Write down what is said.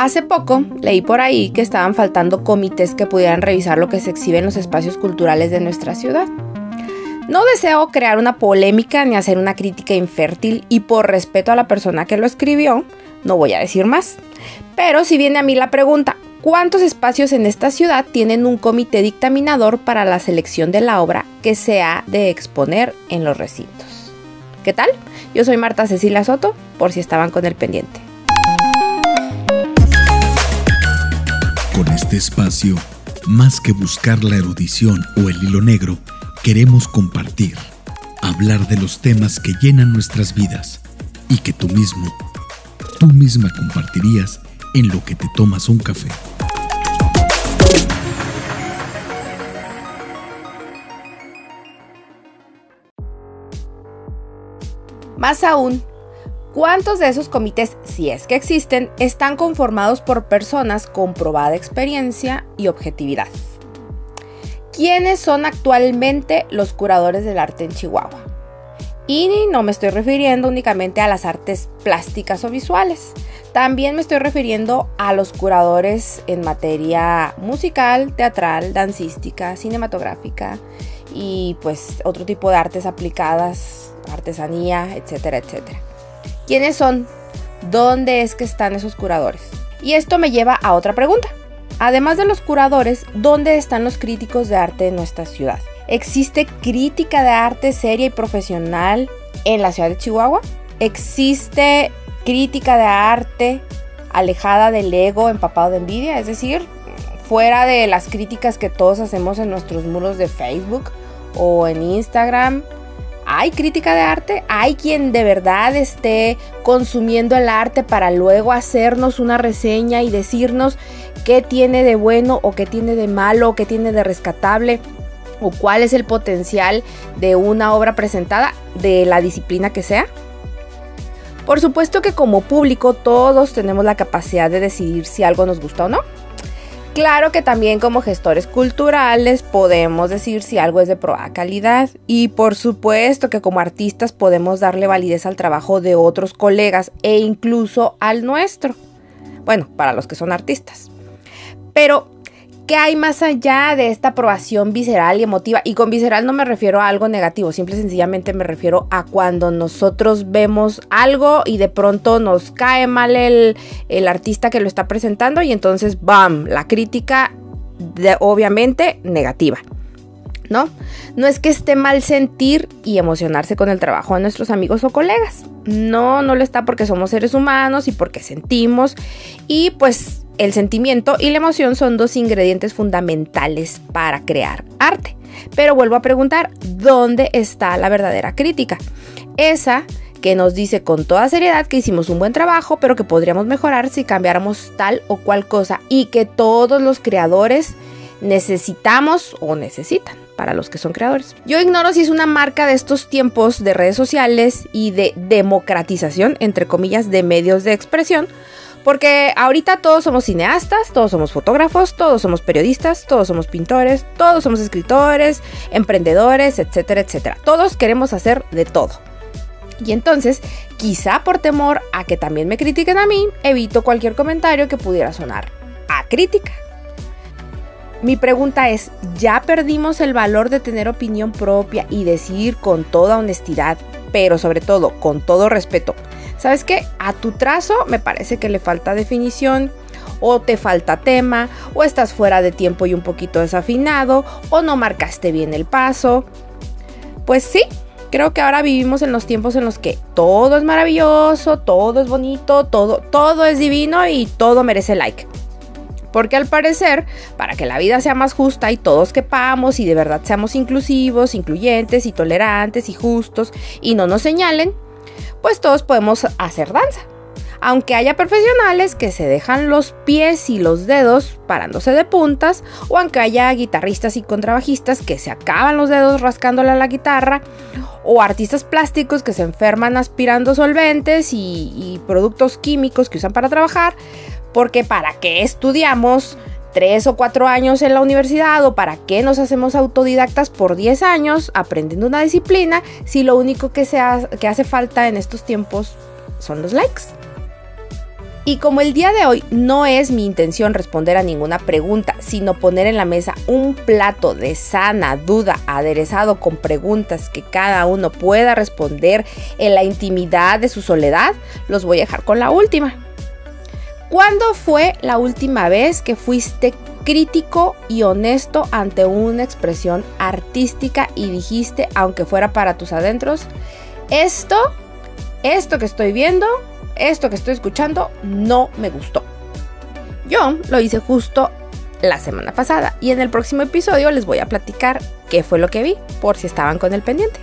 Hace poco leí por ahí que estaban faltando comités que pudieran revisar lo que se exhibe en los espacios culturales de nuestra ciudad. No deseo crear una polémica ni hacer una crítica infértil y por respeto a la persona que lo escribió, no voy a decir más. Pero si viene a mí la pregunta, ¿cuántos espacios en esta ciudad tienen un comité dictaminador para la selección de la obra que se ha de exponer en los recintos? ¿Qué tal? Yo soy Marta Cecilia Soto, por si estaban con el pendiente. Este espacio, más que buscar la erudición o el hilo negro, queremos compartir, hablar de los temas que llenan nuestras vidas y que tú mismo, tú misma compartirías en lo que te tomas un café. Más aún, ¿cuántos de esos comités, si es que existen, están conformados por personas con probada experiencia y objetividad? ¿Quiénes son actualmente los curadores del arte en Chihuahua? Y no me estoy refiriendo únicamente a las artes plásticas o visuales. También me estoy refiriendo a los curadores en materia musical, teatral, dancística, cinematográfica y pues otro tipo de artes aplicadas, artesanía, etcétera, etcétera. ¿Quiénes son? ¿Dónde es que están esos curadores? Y esto me lleva a otra pregunta. Además de los curadores, ¿dónde están los críticos de arte en nuestra ciudad? ¿Existe crítica de arte seria y profesional en la ciudad de Chihuahua? ¿Existe crítica de arte alejada del ego, empapado de envidia? Es decir, fuera de las críticas que todos hacemos en nuestros muros de Facebook o en Instagram. ¿Hay crítica de arte? ¿Hay quien de verdad esté consumiendo el arte para luego hacernos una reseña y decirnos qué tiene de bueno o qué tiene de malo o qué tiene de rescatable o cuál es el potencial de una obra presentada de la disciplina que sea? Por supuesto que como público todos tenemos la capacidad de decidir si algo nos gusta o no. Claro que también como gestores culturales podemos decir si algo es de proa calidad y por supuesto que como artistas podemos darle validez al trabajo de otros colegas e incluso al nuestro. Bueno, para los que son artistas. Pero, ¿qué hay más allá de esta aprobación visceral y emotiva? Y con visceral no me refiero a algo negativo, simple y sencillamente me refiero a cuando nosotros vemos algo y de pronto nos cae mal el, artista que lo está presentando y entonces, ¡bam!, la crítica de, obviamente negativa. ¿no? No es que esté mal sentir y emocionarse con el trabajo de nuestros amigos o colegas. No, no lo está porque somos seres humanos y porque sentimos y pues el sentimiento y la emoción son dos ingredientes fundamentales para crear arte. Pero vuelvo a preguntar, ¿dónde está la verdadera crítica? Esa que nos dice con toda seriedad que hicimos un buen trabajo, pero que podríamos mejorar si cambiáramos tal o cual cosa y que todos los creadores necesitamos o necesitan para los que son creadores. Yo ignoro si es una marca de estos tiempos de redes sociales y de democratización, entre comillas, de medios de expresión, porque ahorita todos somos cineastas, todos somos fotógrafos, todos somos periodistas, todos somos pintores, todos somos escritores, emprendedores, etcétera, etcétera. Todos queremos hacer de todo. Y entonces, quizá por temor a que también me critiquen a mí, evito cualquier comentario que pudiera sonar a crítica. Mi pregunta es, ¿ya perdimos el valor de tener opinión propia y decidir con toda honestidad, pero sobre todo con todo respeto, ¿Sabes qué? A tu trazo me parece que le falta definición, o te falta tema, o estás fuera de tiempo y un poquito desafinado, o no marcaste bien el paso. Pues sí, creo que ahora vivimos en los tiempos en los que todo es maravilloso, todo es bonito, todo, todo es divino y todo merece like. Porque al parecer, para que la vida sea más justa y todos quepamos y de verdad seamos inclusivos, incluyentes y tolerantes y justos y no nos señalen, pues todos podemos hacer danza. Aunque haya profesionales que se dejan los pies y los dedos parándose de puntas, o aunque haya guitarristas y contrabajistas que se acaban los dedos rascándole a la guitarra, o artistas plásticos que se enferman aspirando solventes y, y productos químicos que usan para trabajar, porque para qué estudiamos tres o cuatro años en la universidad o para qué nos hacemos autodidactas por 10 años aprendiendo una disciplina si lo único que, se que hace falta en estos tiempos son los likes. Y como el día de hoy no es mi intención responder a ninguna pregunta, sino poner en la mesa un plato de sana duda aderezado con preguntas que cada uno pueda responder en la intimidad de su soledad, los voy a dejar con la última. ¿Cuándo fue la última vez que fuiste crítico y honesto ante una expresión artística y dijiste, aunque fuera para tus adentros, esto, esto que estoy viendo esto que estoy escuchando no me gustó. Yo lo hice justo la semana pasada y en el próximo episodio les voy a platicar qué fue lo que vi por si estaban con el pendiente.